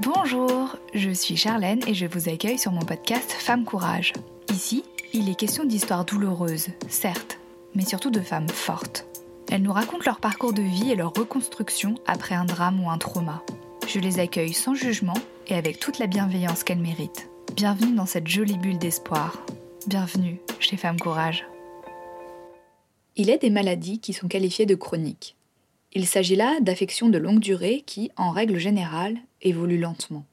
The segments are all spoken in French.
Bonjour, je suis Charlène et je vous accueille sur mon podcast Femme Courage. Ici, il est question d'histoires douloureuses, certes, mais surtout de femmes fortes. Elles nous racontent leur parcours de vie et leur reconstruction après un drame ou un trauma. Je les accueille sans jugement et avec toute la bienveillance qu'elles méritent. Bienvenue dans cette jolie bulle d'espoir. Bienvenue chez Femme Courage. Il est des maladies qui sont qualifiées de chroniques. Il s'agit là d'affections de longue durée qui, en règle générale, évoluent lentement.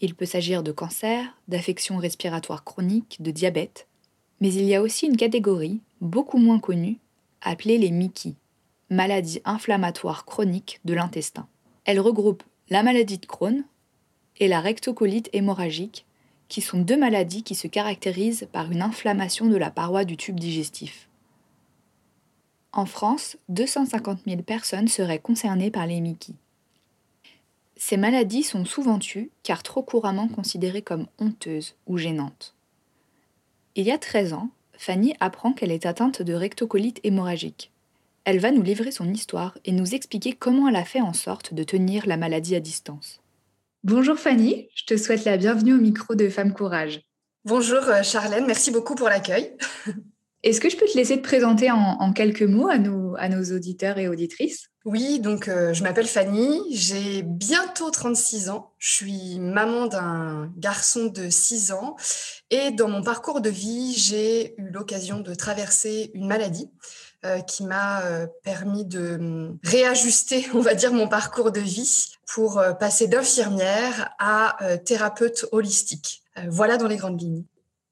Il peut s'agir de cancer, d'affections respiratoires chroniques, de diabète, mais il y a aussi une catégorie, beaucoup moins connue, appelée les MICI, maladies inflammatoires chroniques de l'intestin. Elle regroupe la maladie de Crohn et la rectocolite hémorragique, qui sont deux maladies qui se caractérisent par une inflammation de la paroi du tube digestif. En France, 250 000 personnes seraient concernées par les MICI. Ces maladies sont souvent tues car trop couramment considérées comme honteuses ou gênantes. Il y a 13 ans, Fanny apprend qu'elle est atteinte de rectocolite hémorragique. Elle va nous livrer son histoire et nous expliquer comment elle a fait en sorte de tenir la maladie à distance. Bonjour Fanny, je te souhaite la bienvenue au micro de Femme Courage. Bonjour euh, Charlène, merci beaucoup pour l'accueil. Est-ce que je peux te laisser te présenter en, quelques mots à nos, à nos, auditeurs et auditrices? Oui, donc euh, je m'appelle Fanny, j'ai bientôt 36 ans, je suis maman d'un garçon de 6 ans et dans mon parcours de vie, j'ai eu l'occasion de traverser une maladie euh, qui m'a euh, permis de hum, réajuster, on va dire, mon parcours de vie pour passer d'infirmière à thérapeute holistique. voilà dans les grandes lignes.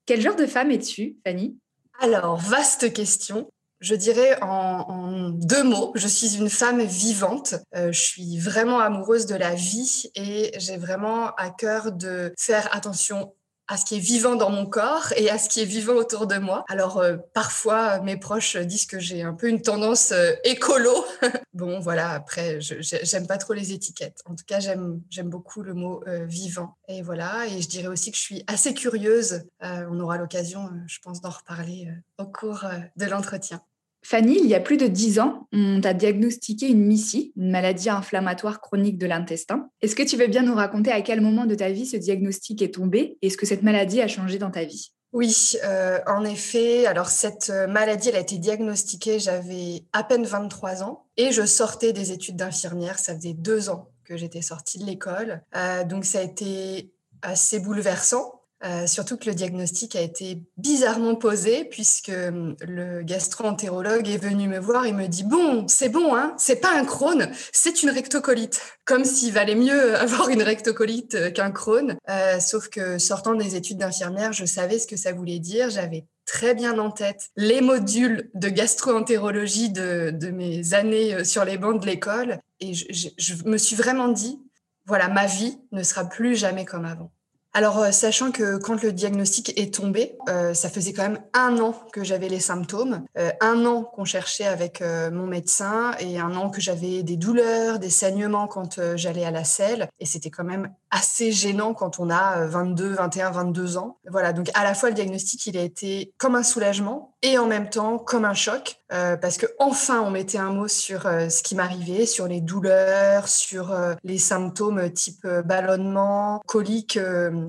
Quel genre de femme es-tu, Fanny? Alors, vaste question. Je dirais en, deux mots, je suis une femme vivante. Euh, je suis vraiment amoureuse de la vie et j'ai vraiment à cœur de faire attention à ce qui est vivant dans mon corps et à ce qui est vivant autour de moi. Alors euh, parfois mes proches disent que j'ai un peu une tendance euh, écolo. bon voilà, après j'aime pas trop les étiquettes. En tout cas, j'aime j'aime beaucoup le mot euh, vivant. Et voilà, et je dirais aussi que je suis assez curieuse. on aura l'occasion, je pense, d'en reparler au cours de l'entretien. Fanny, il y a plus de dix ans, on t'a diagnostiqué une MICI, une maladie inflammatoire chronique de l'intestin. Est-ce que tu veux bien nous raconter à quel moment de ta vie ce diagnostic est tombé et ce que cette maladie a changé dans ta vie? Oui, euh, en effet. Alors cette euh, maladie, elle a été diagnostiquée, j'avais à peine 23 ans et je sortais des études d'infirmière. Ça faisait deux ans que j'étais sortie de l'école. Euh, donc ça a été assez bouleversant. Euh, surtout que le diagnostic a été bizarrement posé puisque hum, le gastro-entérologue est venu me voir et me dit bon c'est bon hein c'est pas un Crohn c'est une rectocolite. Comme s'il valait mieux avoir une rectocolite euh, qu'un Crohn. Euh, sauf que sortant des études d'infirmière je savais ce que ça voulait dire j'avais très bien en tête les modules de gastro-entérologie de, de, mes années sur les bancs de l'école. Et je me suis vraiment dit voilà ma vie ne sera plus jamais comme avant alors, euh, sachant que quand le diagnostic est tombé, euh, ça faisait quand même un an que j'avais les symptômes, euh, un an qu'on cherchait avec mon médecin et un an que j'avais des douleurs, des saignements quand j'allais à la selle. Et c'était quand même assez gênant quand on a 22, 21, 22 ans. Voilà, donc à la fois le diagnostic, il a été comme un soulagement et en même temps comme un choc parce que enfin on mettait un mot sur ce qui m'arrivait, sur les douleurs, sur les symptômes type ballonnement, colique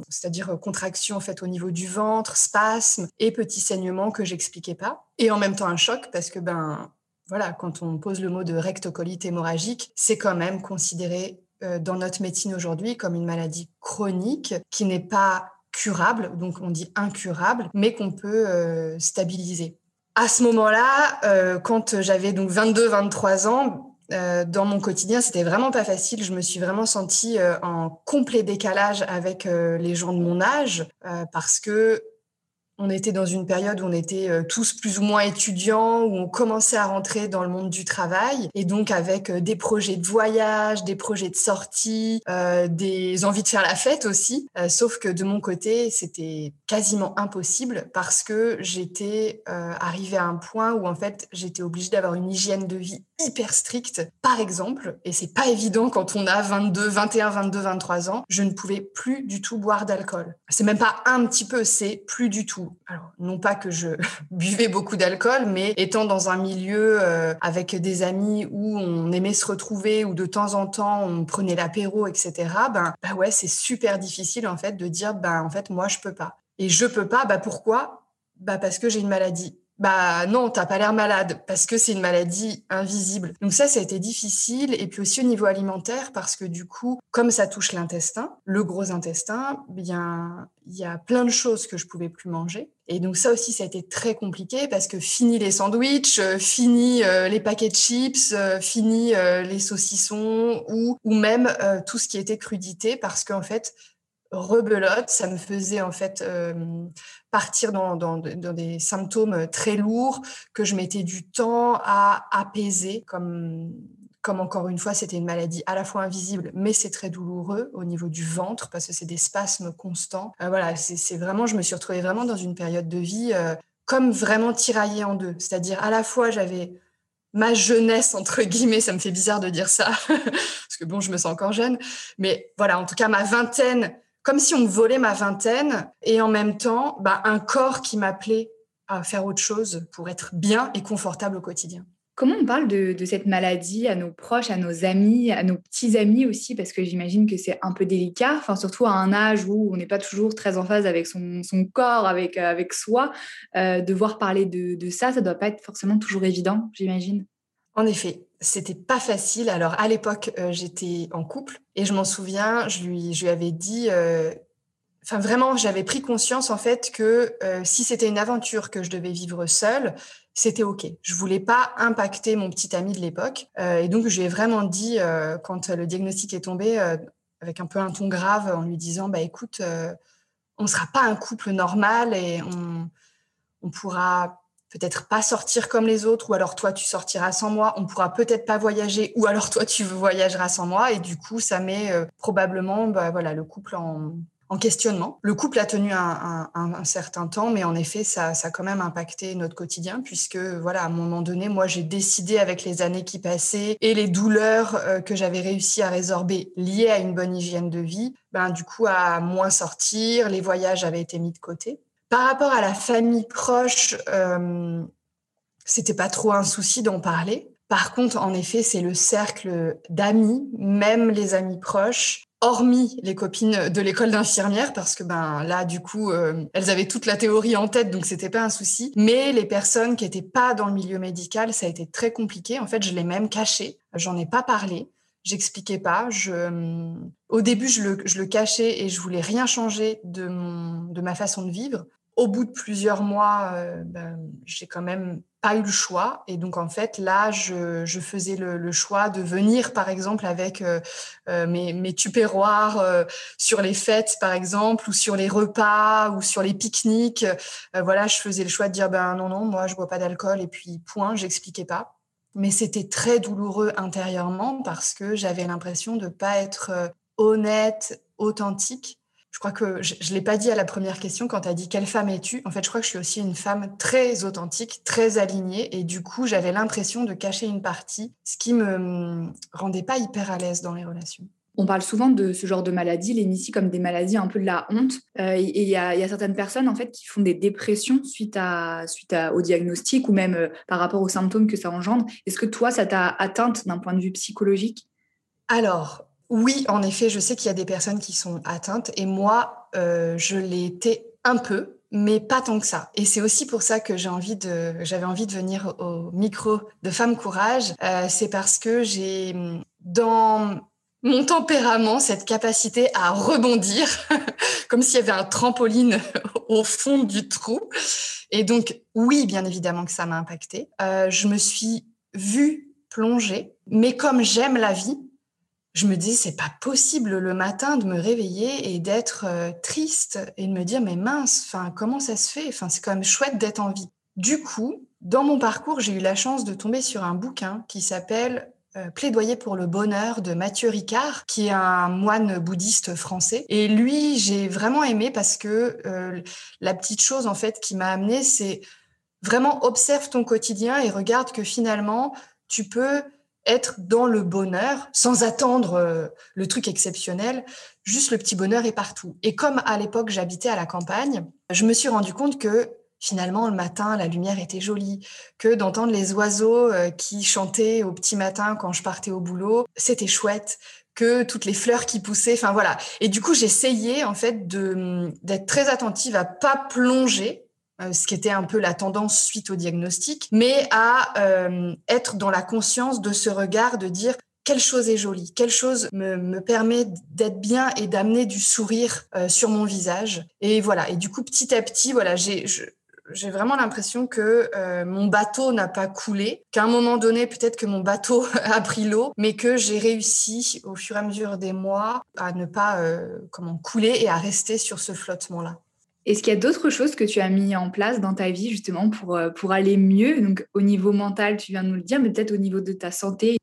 c'est-à-dire contraction en fait au niveau du ventre, spasme et petits saignements que j'expliquais pas. Et en même temps un choc parce que ben voilà, quand on pose le mot de rectocolite hémorragique, c'est quand même considéré euh, dans notre médecine aujourd'hui comme une maladie chronique qui n'est pas curable, donc on dit incurable, mais qu'on peut euh, stabiliser. À ce moment-là, euh, quand j'avais donc 22-23 ans, euh, dans mon quotidien, c'était vraiment pas facile. Je me suis vraiment sentie euh, en complet décalage avec euh, les gens de mon âge parce que on était dans une période où on était euh, tous plus ou moins étudiants, où on commençait à rentrer dans le monde du travail, et donc avec euh, des projets de voyage, des projets de sortie, euh, des envies de faire la fête aussi. sauf que de mon côté, c'était quasiment impossible parce que j'étais arrivée à un point où en fait j'étais obligée d'avoir une hygiène de vie hyper stricte. Par exemple, et c'est pas évident quand on a 22, 21, 22, 23 ans, je ne pouvais plus du tout boire d'alcool. C'est même pas un petit peu, c'est plus du tout. Alors, non pas que je buvais beaucoup d'alcool, mais étant dans un milieu euh, avec des amis où on aimait se retrouver, où de temps en temps on prenait l'apéro, etc. Ben, bah ouais, c'est super difficile en fait de dire, ben en fait moi je peux pas. Et je peux pas, bah pourquoi? Bah parce que j'ai une maladie. Bah non, t'as pas l'air malade parce que c'est une maladie invisible. Donc ça, ça a été difficile. Et puis aussi au niveau alimentaire parce que du coup, comme ça touche l'intestin, le gros intestin, bien il y a plein de choses que je pouvais plus manger. Et donc ça aussi, ça a été très compliqué parce que fini les sandwichs, euh, fini euh, les paquets de chips, euh, fini les saucissons ou ou même tout ce qui était crudité parce qu'en fait rebelote, ça me faisait en fait partir dans, des symptômes très lourds que je mettais du temps à apaiser, comme, comme encore une fois, c'était une maladie à la fois invisible, mais c'est très douloureux au niveau du ventre parce que c'est des spasmes constants. Euh, voilà, c'est vraiment, je me suis retrouvée vraiment dans une période de vie euh, comme vraiment tiraillée en deux. C'est-à-dire à la fois j'avais ma jeunesse entre guillemets, ça me fait bizarre de dire ça parce que bon, je me sens encore jeune, mais voilà, en tout cas ma vingtaine comme si on me volait ma vingtaine et en même temps, bah, un corps qui m'appelait à faire autre chose pour être bien et confortable au quotidien. Comment on parle de, cette maladie à nos proches, à nos amis, à nos petits amis aussi, parce que j'imagine que c'est un peu délicat, enfin, surtout à un âge où on n'est pas toujours très en phase avec son, corps, avec, euh, avec soi. Euh, devoir parler de, de ça, ça ne doit pas être forcément toujours évident, j'imagine. En effet, c'était pas facile. Alors à l'époque, euh, j'étais en couple et je m'en souviens, je lui, avais dit, euh, enfin vraiment, j'avais pris conscience en fait que euh, si c'était une aventure que je devais vivre seule, c'était ok. Je voulais pas impacter mon petit ami de l'époque et donc je lui ai vraiment dit quand le diagnostic est tombé avec un peu un ton grave en lui disant bah écoute, on sera pas un couple normal et on on pourra peut-être pas sortir comme les autres, ou alors toi tu sortiras sans moi, on pourra peut-être pas voyager, ou alors toi tu voyageras sans moi, et du coup ça met euh, probablement bah, voilà, le couple en, questionnement. Le couple a tenu un, certain temps, mais en effet, ça, a quand même impacté notre quotidien, puisque voilà, à un moment donné, moi, j'ai décidé avec les années qui passaient et les douleurs euh, que j'avais réussi à résorber liées à une bonne hygiène de vie, ben, du coup, à moins sortir, les voyages avaient été mis de côté. Par rapport à la famille proche, euh, c'était pas trop un souci d'en parler. Par contre, en effet, c'est le cercle d'amis, même les amis proches, hormis les copines de l'école d'infirmière, parce que ben là, du coup, euh, elles avaient toute la théorie en tête, donc c'était pas un souci. Mais les personnes qui étaient pas dans le milieu médical, ça a été très compliqué. En fait, je l'ai même caché. J'en ai pas parlé. J'expliquais pas. Je, au début, je le, cachais et je voulais rien changer de ma façon de vivre au bout de plusieurs mois, euh, ben, j'ai quand même pas eu le choix. Et donc, en fait, là, je, je faisais le, le, choix de venir, par exemple, avec euh, euh mes, mes tupéroirs euh, sur les fêtes, par exemple, ou sur les repas, ou sur les pique-niques. Euh, voilà, je faisais le choix de dire, ben non, non, moi, je bois pas d'alcool, et puis point, j'expliquais pas. Mais c'était très douloureux intérieurement parce que j'avais l'impression de pas être honnête, authentique je crois que je ne l'ai pas dit à la première question quand tu as dit quelle femme es-tu. En fait, je crois que je suis aussi une femme très authentique, très alignée. Et du coup, j'avais l'impression de cacher une partie, ce qui me hum, rendait pas hyper à l'aise dans les relations. On parle souvent de ce genre de maladies, les comme des maladies un peu de la honte. Euh, et il y, a certaines personnes en fait qui font des dépressions suite, à, suite au diagnostic ou même euh, par rapport aux symptômes que ça engendre. Est-ce que toi, ça t'a atteinte d'un point de vue psychologique? Alors, oui, en effet, je sais qu'il y a des personnes qui sont atteintes et moi, euh, je l'ai été un peu, mais pas tant que ça. Et c'est aussi pour ça que j'ai envie de, j'avais envie de venir au micro de Femme Courage. Euh, c'est parce que j'ai dans mon tempérament cette capacité à rebondir, comme s'il y avait un trampoline au fond du trou. Et donc, oui, bien évidemment que ça m'a impacté. Euh, je me suis vue plonger, mais comme j'aime la vie, je me dis c'est pas possible le matin de me réveiller et d'être euh, triste et de me dire mais mince, enfin comment ça se fait? Enfin c'est quand même chouette d'être en vie. Du coup, dans mon parcours, j'ai eu la chance de tomber sur un bouquin qui s'appelle euh, Plaidoyer pour le bonheur de Mathieu Ricard, qui est un moine bouddhiste français. Et lui, j'ai vraiment aimé parce que euh, la petite chose en fait qui m'a amené, c'est vraiment observe ton quotidien et regarde que finalement tu peux être dans le bonheur sans attendre euh, le truc exceptionnel. Juste le petit bonheur est partout. Et comme à l'époque j'habitais à la campagne, je me suis rendu compte que finalement le matin la lumière était jolie, que d'entendre les oiseaux euh, qui chantaient au petit matin quand je partais au boulot, c'était chouette, que toutes les fleurs qui poussaient, enfin voilà. Et du coup, j'essayais en fait d'être très attentive à pas plonger ce qui était un peu la tendance suite au diagnostic, mais à euh, être dans la conscience de ce regard, de dire quelle chose est jolie, quelle chose me, me permet d'être bien et d'amener du sourire euh, sur mon visage. Et voilà. Et du coup, petit à petit, voilà, j'ai j'ai vraiment l'impression que mon bateau n'a pas coulé, qu'à un moment donné, peut-être que mon bateau a pris l'eau, mais que j'ai réussi au fur et à mesure des mois à ne pas comment couler et à rester sur ce flottement-là. Est-ce qu'il y a d'autres choses que tu as mis en place dans ta vie justement pour, euh, pour aller mieux? Donc au niveau mental, tu viens de nous le dire, mais peut-être au niveau de ta santé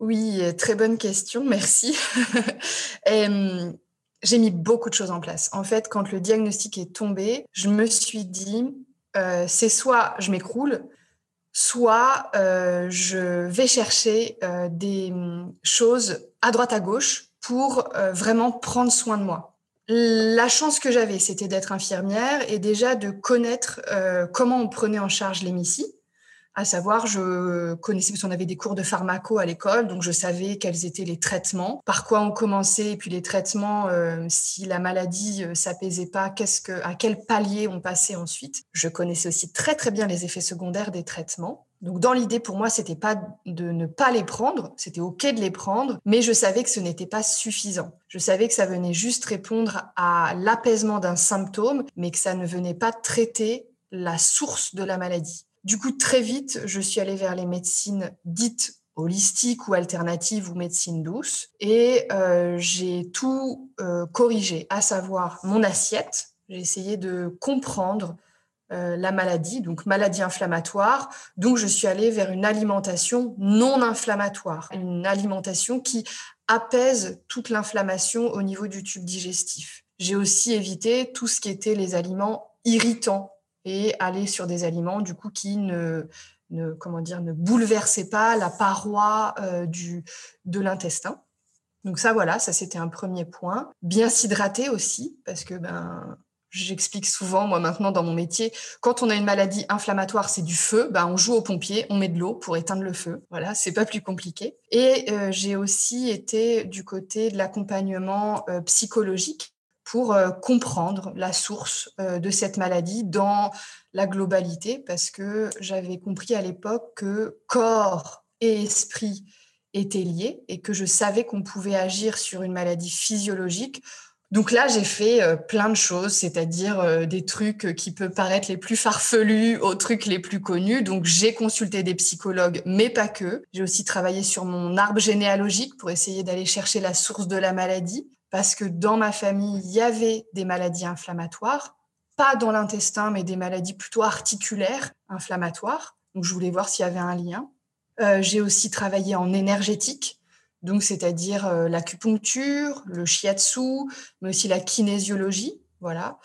Oui, euh, très bonne question, merci. J'ai mis beaucoup de choses en place. En fait, quand le diagnostic est tombé, je me suis dit, euh, c'est soit je m'écroule, soit je vais chercher des mm, choses à droite à gauche pour vraiment prendre soin de moi. La chance que j'avais, c'était d'être infirmière et déjà de connaître euh, comment on prenait en charge l'hémicie. À savoir, je connaissais, parce qu'on avait des cours de pharmaco à l'école, donc je savais quels étaient les traitements, par quoi on commençait, et puis les traitements, euh, si la maladie euh, s'apaisait pas, qu'est-ce que, à quel palier on passait ensuite. Je connaissais aussi très très bien les effets secondaires des traitements. Donc dans l'idée pour moi, c'était pas de ne pas les prendre, c'était ok de les prendre, mais je savais que ce n'était pas suffisant. Je savais que ça venait juste répondre à l'apaisement d'un symptôme, mais que ça ne venait pas traiter la source de la maladie. Du coup, très vite, je suis allée vers les médecines dites holistiques ou alternatives ou médecine douce et euh, j'ai tout euh, corrigé, à savoir mon assiette. J'ai essayé de comprendre euh, la maladie, donc maladie inflammatoire. Donc, je suis allée vers une alimentation non inflammatoire, une alimentation qui apaise toute l'inflammation au niveau du tube digestif. J'ai aussi évité tout ce qui était les aliments irritants et aller sur des aliments du coup qui ne, comment dire ne bouleversaient pas la paroi euh, du de l'intestin. Donc ça voilà, ça c'était un premier point. Bien s'hydrater aussi parce que ben J'explique souvent, moi maintenant dans mon métier, quand on a une maladie inflammatoire, c'est du feu, ben, on joue au pompier, on met de l'eau pour éteindre le feu. Voilà, c'est pas plus compliqué. Et euh, j'ai aussi été du côté de l'accompagnement euh, psychologique pour euh, comprendre la source de cette maladie dans la globalité, parce que j'avais compris à l'époque que corps et esprit étaient liés et que je savais qu'on pouvait agir sur une maladie physiologique donc là, j'ai fait euh, plein de choses, c'est-à-dire euh, des trucs qui peuvent paraître les plus farfelus aux trucs les plus connus. Donc j'ai consulté des psychologues, mais pas que. J'ai aussi travaillé sur mon arbre généalogique pour essayer d'aller chercher la source de la maladie, parce que dans ma famille, il y avait des maladies inflammatoires, pas dans l'intestin, mais des maladies plutôt articulaires inflammatoires. Donc je voulais voir s'il y avait un lien. Euh, j'ai aussi travaillé en énergétique donc c'est-à-dire euh, l'acupuncture, le shiatsu, mais aussi la kinésiologie, voilà,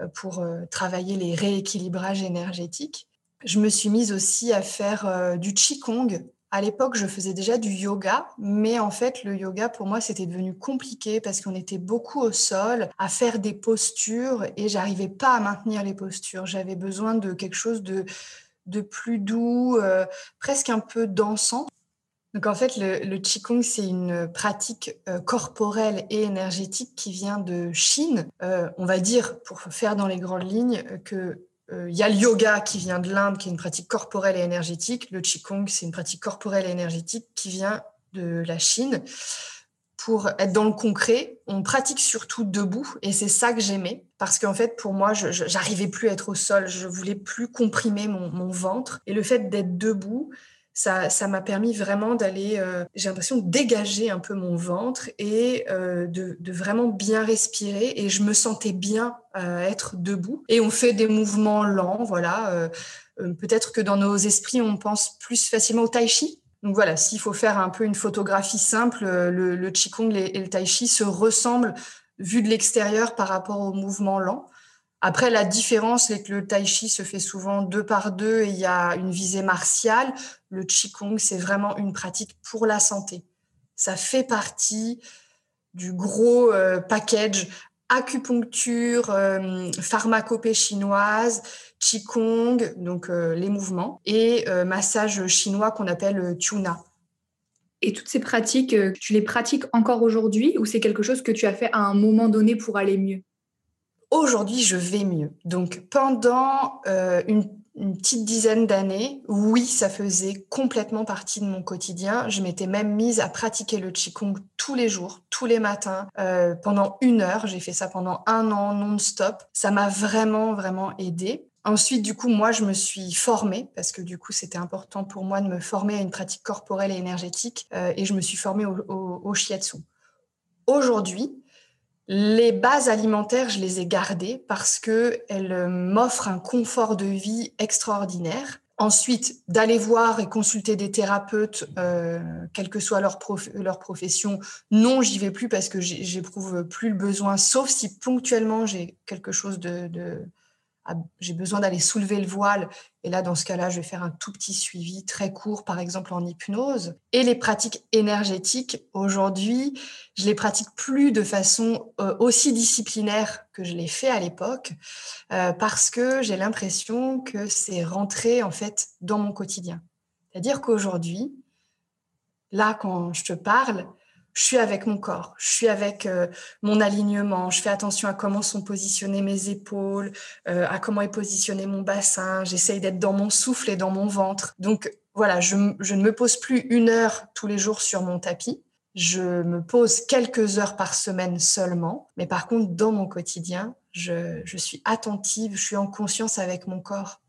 euh, pour travailler les rééquilibrages énergétiques. Je me suis mise aussi à faire du qigong. À l'époque, je faisais déjà du yoga, mais en fait, le yoga, pour moi, c'était devenu compliqué parce qu'on était beaucoup au sol, à faire des postures, et j'arrivais pas à maintenir les postures. J'avais besoin de quelque chose de, de plus doux, presque un peu dansant. Donc en fait, le, le Qigong, c'est une pratique euh, corporelle et énergétique qui vient de Chine. Euh, on va dire, pour faire dans les grandes lignes, euh, que il y a le yoga qui vient de l'Inde, qui est une pratique corporelle et énergétique. Le Qigong, c'est une pratique corporelle et énergétique qui vient de la Chine. Pour être dans le concret, on pratique surtout debout et c'est ça que j'aimais parce qu'en fait, pour moi, j'arrivais plus à être au sol, je voulais plus comprimer mon, mon ventre et le fait d'être debout, ça m'a permis vraiment d'aller, euh, j'ai l'impression, dégager un peu mon ventre et euh, de, vraiment bien respirer. Et je me sentais bien à être debout. Et on fait des mouvements lents, voilà. Euh, peut-être que dans nos esprits, on pense plus facilement au tai chi. Donc voilà, s'il faut faire un peu une photographie simple, le, le qigong et le tai chi se ressemblent vu de l'extérieur par rapport au mouvement lent. Après, la différence, c'est que le tai chi se fait souvent deux par deux et il y a une visée martiale. Le qigong, c'est vraiment une pratique pour la santé. Ça fait partie du gros euh, package acupuncture, euh, pharmacopée chinoise, qigong, donc euh, les mouvements, et massage chinois qu'on appelle tuna. Et toutes ces pratiques, tu les pratiques encore aujourd'hui ou c'est quelque chose que tu as fait à un moment donné pour aller mieux? Aujourd'hui, je vais mieux. Donc, pendant euh, une, petite dizaine d'années, oui, ça faisait complètement partie de mon quotidien. Je m'étais même mise à pratiquer le Qigong tous les jours, tous les matins, euh, pendant une heure. J'ai fait ça pendant un an non-stop. Ça m'a vraiment, vraiment aidé. Ensuite, du coup, moi, je me suis formée parce que du coup, c'était important pour moi de me former à une pratique corporelle et énergétique euh, et je me suis formée au, au, au shiatsu. Aujourd'hui, les bases alimentaires, je les ai gardées parce qu'elles m'offrent un confort de vie extraordinaire. Ensuite, d'aller voir et consulter des thérapeutes, euh, quelle que soit leur profession, non, j'y vais plus parce que j'éprouve plus le besoin, sauf si ponctuellement j'ai quelque chose de, j'ai besoin d'aller soulever le voile. Et là, dans ce cas-là, je vais faire un tout petit suivi très court, par exemple en hypnose. Et les pratiques énergétiques, aujourd'hui, je les pratique plus de façon euh, aussi disciplinaire que je l'ai fait à l'époque, euh, parce que j'ai l'impression que c'est rentré en fait dans mon quotidien. C'est-à-dire qu'aujourd'hui, là, quand je te parle, je suis avec mon corps, je suis avec euh, mon alignement, je fais attention à comment sont positionnées mes épaules, euh, à comment est positionné mon bassin, j'essaye d'être dans mon souffle et dans mon ventre. Donc voilà, je, ne me pose plus une heure tous les jours sur mon tapis, je me pose quelques heures par semaine seulement, mais par contre, dans mon quotidien, je, je suis attentive, je suis en conscience avec mon corps.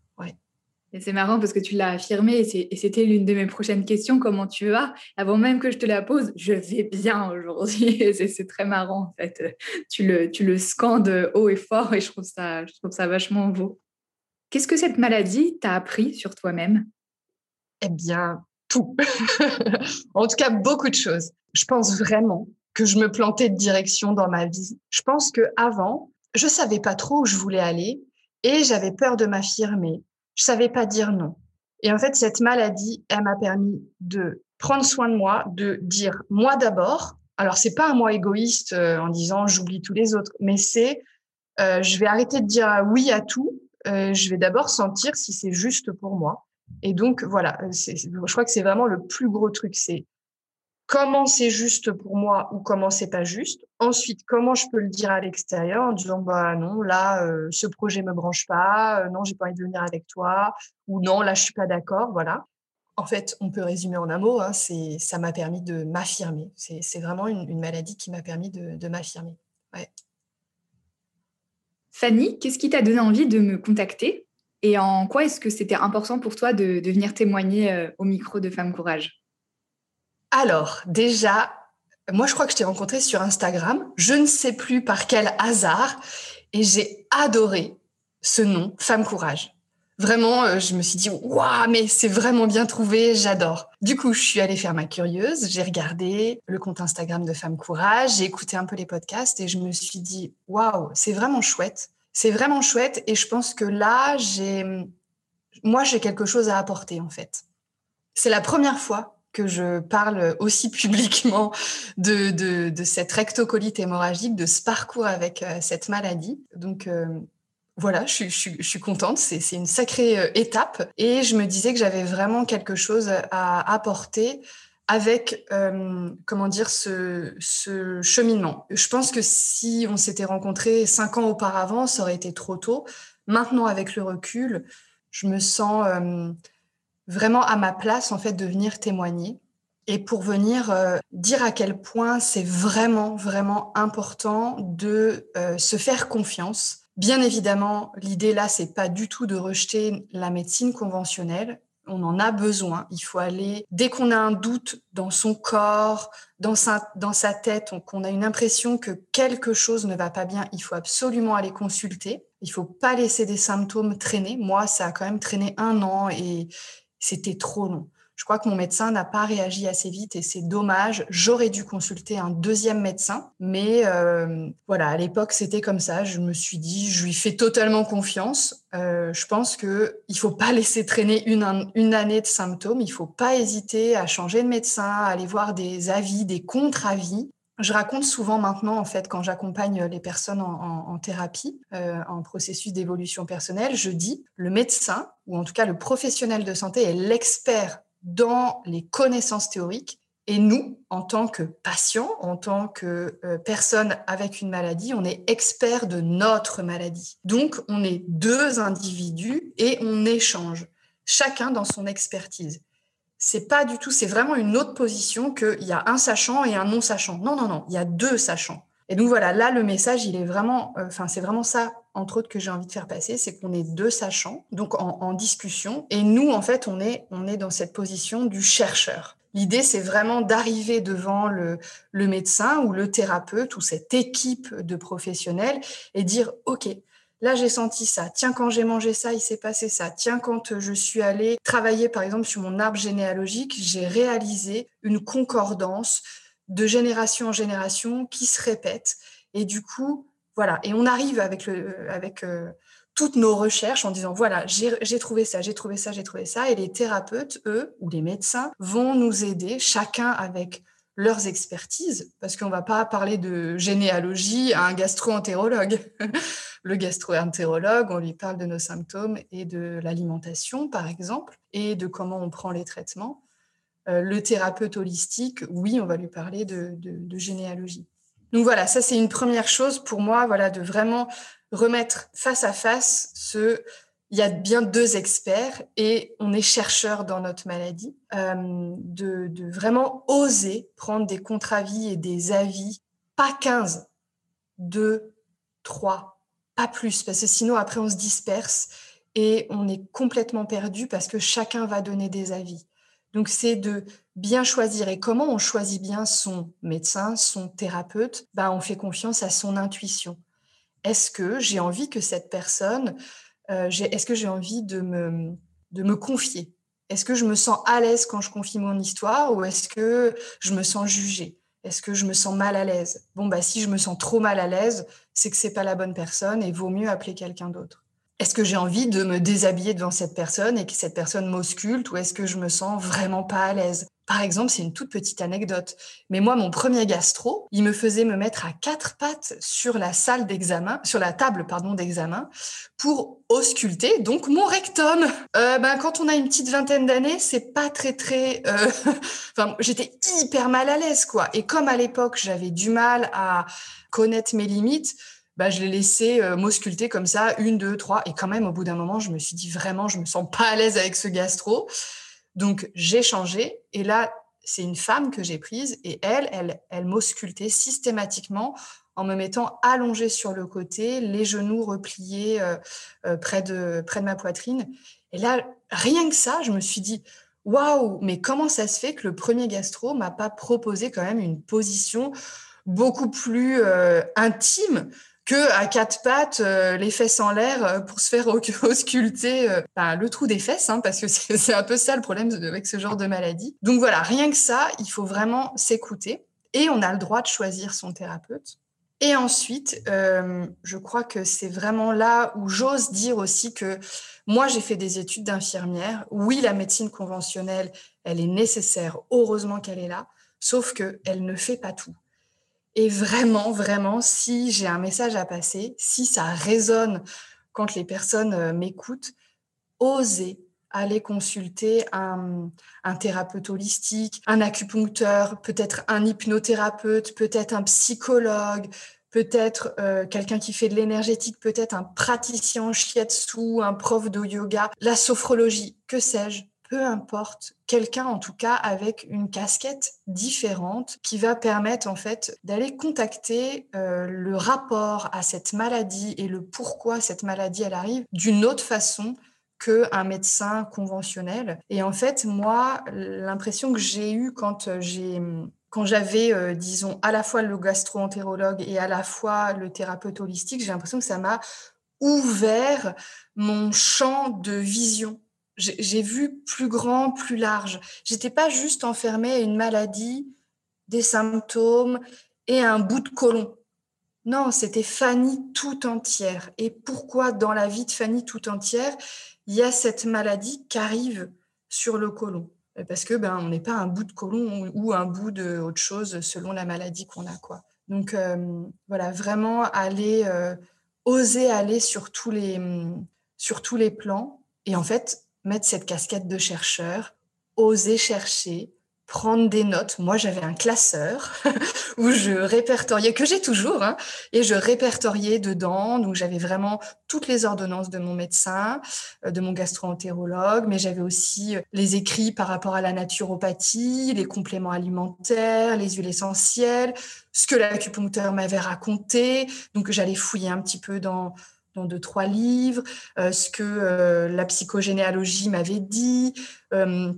C'est marrant parce que tu l'as affirmé et c'était l'une de mes prochaines questions. Comment tu vas? Avant même que je te la pose, je vais bien aujourd'hui. C'est très marrant en fait. Tu le, tu le scandes haut et fort et je trouve ça, je trouve ça vachement beau. Qu'est-ce que cette maladie t'a appris sur toi-même? Eh bien, tout. en tout cas, beaucoup de choses. Je pense vraiment que je me plantais de direction dans ma vie. Je pense que avant, je savais pas trop où je voulais aller et j'avais peur de m'affirmer je savais pas dire non. Et en fait, cette maladie, elle m'a permis de prendre soin de moi, de dire moi d'abord. Alors, c'est pas un moi égoïste euh, en disant j'oublie tous les autres, mais c'est euh, je vais arrêter de dire oui à tout. Euh, je vais d'abord sentir si c'est juste pour moi. Et donc, voilà, je crois que c'est vraiment le plus gros truc. Comment c'est juste pour moi ou comment c'est pas juste. Ensuite, comment je peux le dire à l'extérieur en disant bah non, là euh, ce projet me branche pas, euh, non, j'ai pas envie de venir avec toi ou non, là je suis pas d'accord, voilà. En fait, on peut résumer en un mot, hein, ça m'a permis de m'affirmer. C'est vraiment une, maladie qui m'a permis de, m'affirmer. Fanny, qu'est-ce qui t'a donné envie de me contacter et en quoi est-ce que c'était important pour toi de, de venir témoigner euh, au micro de Femme Courage? Alors, déjà, moi, je crois que je t'ai rencontré sur Instagram. Je ne sais plus par quel hasard. Et j'ai adoré ce nom, Femme Courage. Vraiment, euh, je me suis dit, waouh, mais c'est vraiment bien trouvé, j'adore. Du coup, je suis allée faire ma curieuse, j'ai regardé le compte Instagram de Femme Courage, j'ai écouté un peu les podcasts et je me suis dit, waouh, c'est vraiment chouette. C'est vraiment chouette et je pense que là, j'ai, moi, j'ai quelque chose à apporter en fait. C'est la première fois que je parle aussi publiquement de, cette rectocolite hémorragique, de ce parcours avec euh, cette maladie. Donc euh, voilà, je, suis contente, c'est une sacrée euh, étape. Et je me disais que j'avais vraiment quelque chose à apporter avec, comment dire, ce, cheminement. Je pense que si on s'était rencontrés cinq ans auparavant, ça aurait été trop tôt. Maintenant, avec le recul, je me sens vraiment à ma place en fait de venir témoigner et pour venir euh, dire à quel point c'est vraiment vraiment important de euh, se faire confiance. Bien évidemment, l'idée là c'est pas du tout de rejeter la médecine conventionnelle. On en a besoin. Il faut aller dès qu'on a un doute dans son corps, dans sa dans sa tête, qu'on a une impression que quelque chose ne va pas bien, il faut absolument aller consulter. Il faut pas laisser des symptômes traîner. Moi, ça a quand même traîné un an et c'était trop long. Je crois que mon médecin n'a pas réagi assez vite et c'est dommage. J'aurais dû consulter un deuxième médecin, mais euh, voilà, à l'époque c'était comme ça. Je me suis dit, je lui fais totalement confiance. Euh, je pense que il faut pas laisser traîner une, une année de symptômes. Il faut pas hésiter à changer de médecin, à aller voir des avis, des contre-avis. Je raconte souvent maintenant, en fait, quand j'accompagne les personnes en, thérapie, euh, en processus d'évolution personnelle, je dis le médecin, ou en tout cas le professionnel de santé, est l'expert dans les connaissances théoriques. Et nous, en tant que patients, en tant que euh, personne avec une maladie, on est expert de notre maladie. Donc, on est deux individus et on échange, chacun dans son expertise. C'est pas du tout, c'est vraiment une autre position qu'il y a un sachant et un non sachant. Non, non, non, il y a deux sachants. Et donc voilà, là, le message, il est vraiment, euh, enfin, c'est vraiment ça, entre autres, que j'ai envie de faire passer, c'est qu'on est deux sachants, donc en, discussion. Et nous, en fait, on est, on est dans cette position du chercheur. L'idée, c'est vraiment d'arriver devant le, le médecin ou le thérapeute ou cette équipe de professionnels et dire, OK, là j'ai senti ça, tiens quand j'ai mangé ça, il s'est passé ça, tiens quand je suis allée travailler par exemple sur mon arbre généalogique, j'ai réalisé une concordance de génération en génération qui se répètent. Et du coup, voilà. Et on arrive avec, le, avec euh, toutes nos recherches en disant, voilà, j'ai trouvé ça, j'ai trouvé ça, j'ai trouvé ça. Et les thérapeutes, eux, ou les médecins, vont nous aider, chacun avec leurs expertises, parce qu'on ne va pas parler de généalogie à un gastro-entérologue. le gastro-entérologue, on lui parle de nos symptômes et de l'alimentation, par exemple, et de comment on prend les traitements. Euh, le thérapeute holistique, oui, on va lui parler de, généalogie. Donc voilà, ça c'est une première chose pour moi, voilà, de vraiment remettre face à face ce. Il y a bien deux experts et on est chercheur dans notre maladie, euh, de, de, vraiment oser prendre des contre-avis et des avis, pas 15, 2, 3, pas plus, parce que sinon après on se disperse et on est complètement perdu parce que chacun va donner des avis. Donc, c'est de bien choisir. Et comment on choisit bien son médecin, son thérapeute? Ben, On fait confiance à son intuition. Est-ce que j'ai envie que cette personne, euh, est-ce que j'ai envie de me, de me confier? Est-ce que je me sens à l'aise quand je confie mon histoire ou est-ce que je me sens jugée? Est-ce que je me sens mal à l'aise? Bon, bah, si je me sens trop mal à l'aise, c'est que c'est pas la bonne personne et vaut mieux appeler quelqu'un d'autre. Est-ce que j'ai envie de me déshabiller devant cette personne et que cette personne m'ausculte ou est-ce que je me sens vraiment pas à l'aise? Par exemple, c'est une toute petite anecdote. Mais moi, mon premier gastro, il me faisait me mettre à quatre pattes sur la salle d'examen, sur la table, pardon, d'examen pour ausculter donc mon rectum. Euh, ben, quand on a une petite vingtaine d'années, c'est pas très très. Euh... enfin, j'étais hyper mal à l'aise quoi. Et comme à l'époque j'avais du mal à connaître mes limites, bah, je l'ai laissé euh, m'ausculter comme ça, une, deux, trois. Et quand même, au bout d'un moment, je me suis dit vraiment, je me sens pas à l'aise avec ce gastro. Donc, j'ai changé. Et là, c'est une femme que j'ai prise et elle, elle, elle m'auscultait systématiquement en me mettant allongée sur le côté, les genoux repliés euh, euh, près, de, près de ma poitrine. Et là, rien que ça, je me suis dit, waouh, mais comment ça se fait que le premier gastro m'a pas proposé quand même une position beaucoup plus intime que à quatre pattes, euh, les fesses en l'air euh, pour se faire ausculter euh, ben, le trou des fesses, hein, parce que c'est un peu ça le problème avec ce genre de maladie. Donc voilà, rien que ça, il faut vraiment s'écouter et on a le droit de choisir son thérapeute. Et ensuite, je crois que c'est vraiment là où j'ose dire aussi que moi, j'ai fait des études d'infirmière. Oui, la médecine conventionnelle, elle est nécessaire. Heureusement qu'elle est là. Sauf qu'elle ne fait pas tout. Et vraiment, vraiment, si j'ai un message à passer, si ça résonne quand les personnes euh, m'écoutent, osez aller consulter un, thérapeute holistique, un acupuncteur, peut-être un hypnothérapeute, peut-être un psychologue, peut-être euh, quelqu'un qui fait de l'énergétique, peut-être un praticien en shiatsu, un prof de yoga, la sophrologie, que sais-je peu importe, quelqu'un en tout cas avec une casquette différente qui va permettre en fait d'aller contacter euh, le rapport à cette maladie et le pourquoi cette maladie elle arrive d'une autre façon qu'un médecin conventionnel. Et en fait, moi, l'impression que j'ai eue quand j'ai quand j'avais, euh, disons, à la fois le gastro-entérologue et à la fois le thérapeute holistique, j'ai l'impression que ça m'a ouvert mon champ de vision j'ai vu plus grand, plus large. J'étais pas juste enfermée à une maladie, des symptômes et un bout de côlon. Non, c'était Fanny tout entière. Et pourquoi dans la vie de Fanny tout entière, il y a cette maladie qui arrive sur le côlon Parce que ben on n'est pas un bout de côlon ou un bout de autre chose selon la maladie qu'on a quoi. Donc euh, voilà, vraiment aller euh, oser aller sur tous les sur tous les plans et en fait mettre cette casquette de chercheur, oser chercher, prendre des notes. Moi, j'avais un classeur où je répertoriais, que j'ai toujours, hein, et je répertoriais dedans. Donc, j'avais vraiment toutes les ordonnances de mon médecin, euh, de mon gastro-entérologue, mais j'avais aussi euh, les écrits par rapport à la naturopathie, les compléments alimentaires, les huiles essentielles, ce que l'acupuncteur m'avait raconté. Donc, j'allais fouiller un petit peu dans dans deux, trois livres, euh, ce que euh, la psychogénéalogie m'avait dit. Euh,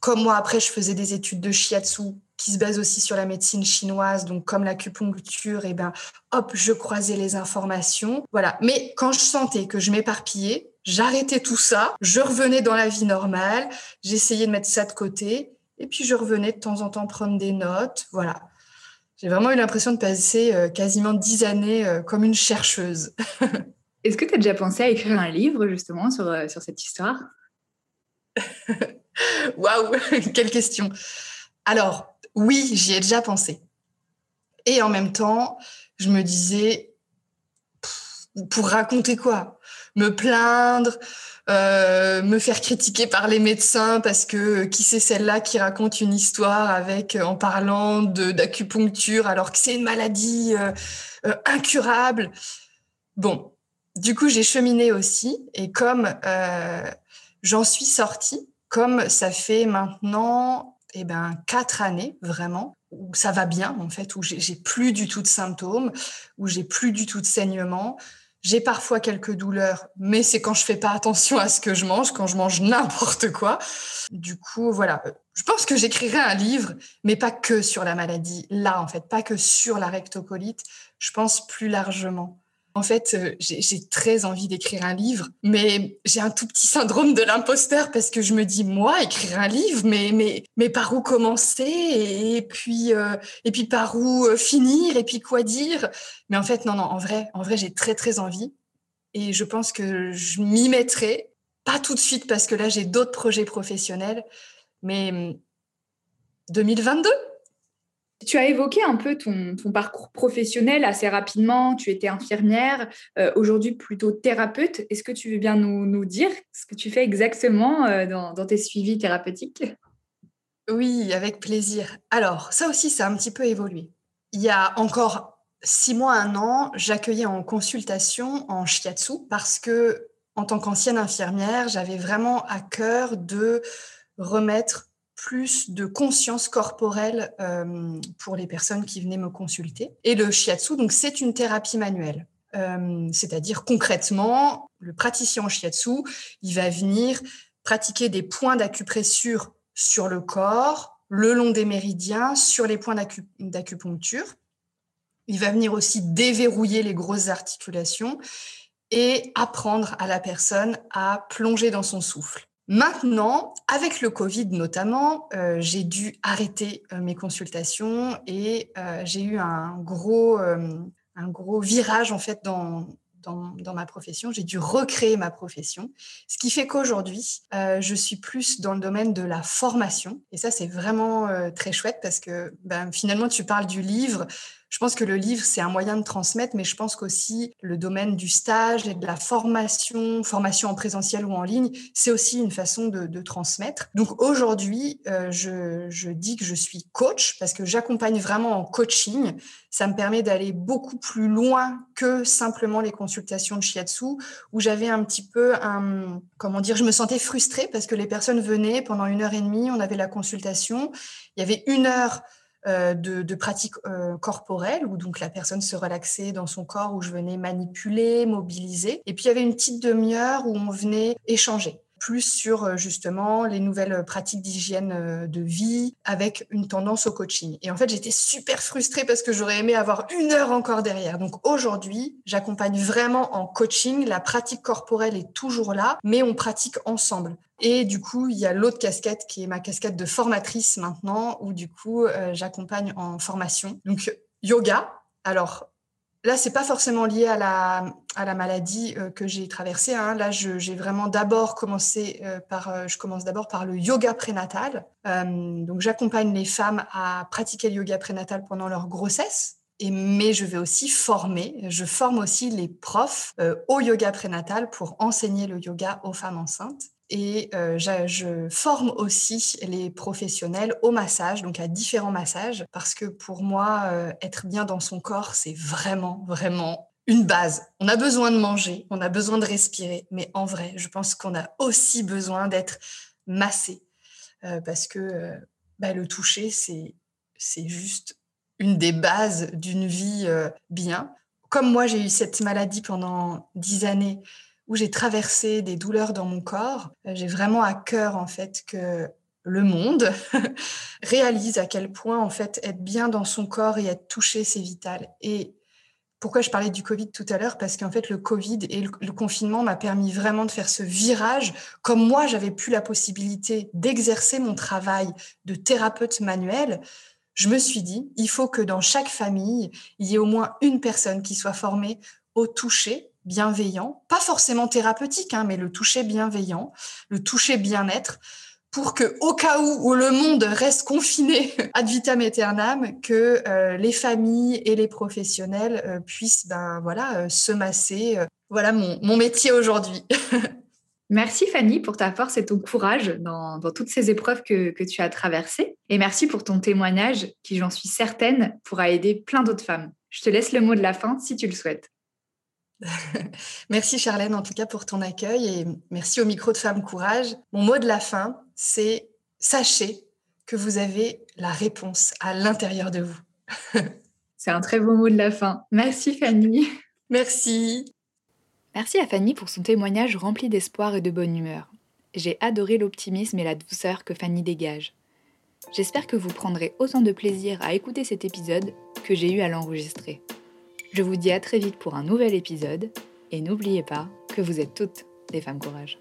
comme moi, après, je faisais des études de shiatsu qui se basent aussi sur la médecine chinoise, donc comme l'acupuncture, et eh ben, hop, je croisais les informations. Voilà. Mais quand je sentais que je m'éparpillais, j'arrêtais tout ça, je revenais dans la vie normale, j'essayais de mettre ça de côté, et puis je revenais de temps en temps prendre des notes. Voilà. J'ai vraiment eu l'impression de passer quasiment dix années comme une chercheuse. Est-ce que tu as déjà pensé à écrire un livre justement sur, euh, sur cette histoire? Waouh, quelle question. Alors, oui, j'y ai déjà pensé. Et en même temps, je me disais, pour raconter quoi? Me plaindre, euh, me faire critiquer par les médecins parce que qui c'est celle-là qui raconte une histoire avec en parlant d'acupuncture alors que c'est une maladie euh, incurable? Bon, du coup, j'ai cheminé aussi. Et comme euh, j'en suis sortie, comme ça fait maintenant eh ben, quatre années vraiment, où ça va bien en fait, où j'ai plus du tout de symptômes, où j'ai plus du tout de saignement. J'ai parfois quelques douleurs, mais c'est quand je fais pas attention à ce que je mange, quand je mange n'importe quoi. Du coup, voilà. Je pense que j'écrirai un livre, mais pas que sur la maladie. Là, en fait, pas que sur la rectocolite. Je pense plus largement. En fait, euh, j'ai très envie d'écrire un livre, mais j'ai un tout petit syndrome de l'imposteur parce que je me dis, moi, écrire un livre, mais, mais, mais par où commencer? Et puis, euh, et puis par où euh, finir? Et puis quoi dire? Mais en fait, non, non, en vrai, en vrai j'ai très, très envie. Et je pense que je m'y mettrai, pas tout de suite parce que là, j'ai d'autres projets professionnels, mais 2022 hum, tu as évoqué un peu ton, parcours professionnel assez rapidement. Tu étais infirmière, euh, aujourd'hui plutôt thérapeute. Est-ce que tu veux bien nous, dire ce que tu fais exactement euh, dans, tes suivis thérapeutiques? Oui, avec plaisir. Alors, ça aussi, ça a un petit peu évolué. Il y a encore six mois, un an, j'accueillais en consultation en shiatsu parce que, en tant qu'ancienne infirmière, j'avais vraiment à cœur de remettre plus de conscience corporelle euh, pour les personnes qui venaient me consulter. Et le shiatsu, donc c'est une thérapie manuelle. Euh, c'est-à-dire concrètement, le praticien en shiatsu, il va venir pratiquer des points d'acupressure sur le corps, le long des méridiens, sur les points d'acupuncture. Il va venir aussi déverrouiller les grosses articulations et apprendre à la personne à plonger dans son souffle. Maintenant, avec le Covid notamment, euh, j'ai dû arrêter euh, mes consultations et euh, j'ai eu un gros, un gros virage en fait dans, dans, ma profession. J'ai dû recréer ma profession, ce qui fait qu'aujourd'hui, je suis plus dans le domaine de la formation. Et ça, c'est vraiment très chouette parce que ben, finalement, tu parles du livre. Je pense que le livre, c'est un moyen de transmettre, mais je pense qu'aussi le domaine du stage et de la formation, formation en présentiel ou en ligne, c'est aussi une façon de, transmettre. Donc aujourd'hui, euh, je, dis que je suis coach parce que j'accompagne vraiment en coaching. Ça me permet d'aller beaucoup plus loin que simplement les consultations de shiatsu, où j'avais un petit peu un, comment dire, je me sentais frustrée parce que les personnes venaient pendant une heure et demie, on avait la consultation, il y avait une heure euh, de, pratiques euh, corporelles où donc la personne se relaxait dans son corps, où je venais manipuler, mobiliser. Et puis il y avait une petite demi-heure où on venait échanger. Plus sur justement les nouvelles pratiques d'hygiène de vie avec une tendance au coaching. Et en fait, j'étais super frustrée parce que j'aurais aimé avoir une heure encore derrière. Donc aujourd'hui, j'accompagne vraiment en coaching. La pratique corporelle est toujours là, mais on pratique ensemble. Et du coup, il y a l'autre casquette qui est ma casquette de formatrice maintenant, où du coup, euh, j'accompagne en formation. Donc, yoga. Alors, là, c'est pas forcément lié à la, maladie euh, que j'ai traversée. Hein. Là, j'ai vraiment d'abord commencé euh, par, je commence d'abord par le yoga prénatal. donc, j'accompagne les femmes à pratiquer le yoga prénatal pendant leur grossesse. Et, mais je vais aussi former, je forme aussi les profs au yoga prénatal pour enseigner le yoga aux femmes enceintes. Et euh, je, forme aussi les professionnels au massage, donc à différents massages, parce que pour moi, euh, être bien dans son corps, c'est vraiment, vraiment une base. On a besoin de manger, on a besoin de respirer, mais en vrai, je pense qu'on a aussi besoin d'être massé, euh, parce que bah, le toucher, c'est juste une des bases d'une vie bien. Comme moi, j'ai eu cette maladie pendant dix années, où j'ai traversé des douleurs dans mon corps. Euh, j'ai vraiment à cœur en fait que le monde réalise à quel point en fait être bien dans son corps et être touché c'est vital. Et pourquoi je parlais du Covid tout à l'heure? Parce qu'en fait, le Covid et le, confinement m'a permis vraiment de faire ce virage. Comme moi, j'avais plus la possibilité d'exercer mon travail de thérapeute manuel, je me suis dit, il faut que dans chaque famille, il y ait au moins une personne qui soit formée au toucher bienveillant, pas forcément thérapeutique, hein, mais le toucher bienveillant, le toucher bien-être, pour que, au cas où, le monde reste confiné ad vitam aeternam, que euh, les familles et les professionnels euh, puissent, ben voilà, euh, se masser. voilà mon, mon métier aujourd'hui. Merci Fanny pour ta force et ton courage dans, dans toutes ces épreuves que, que, tu as traversées. Et merci pour ton témoignage qui, j'en suis certaine, pourra aider plein d'autres femmes. Je te laisse le mot de la fin si tu le souhaites. merci Charlène en tout cas pour ton accueil et merci au micro de Femme Courage. Mon mot de la fin, c'est sachez que vous avez la réponse à l'intérieur de vous. c'est un très beau mot de la fin. Merci Fanny. Merci. Merci à Fanny pour son témoignage rempli d'espoir et de bonne humeur. J'ai adoré l'optimisme et la douceur que Fanny dégage. J'espère que vous prendrez autant de plaisir à écouter cet épisode que j'ai eu à l'enregistrer. Je vous dis à très vite pour un nouvel épisode et n'oubliez pas que vous êtes toutes des femmes courage.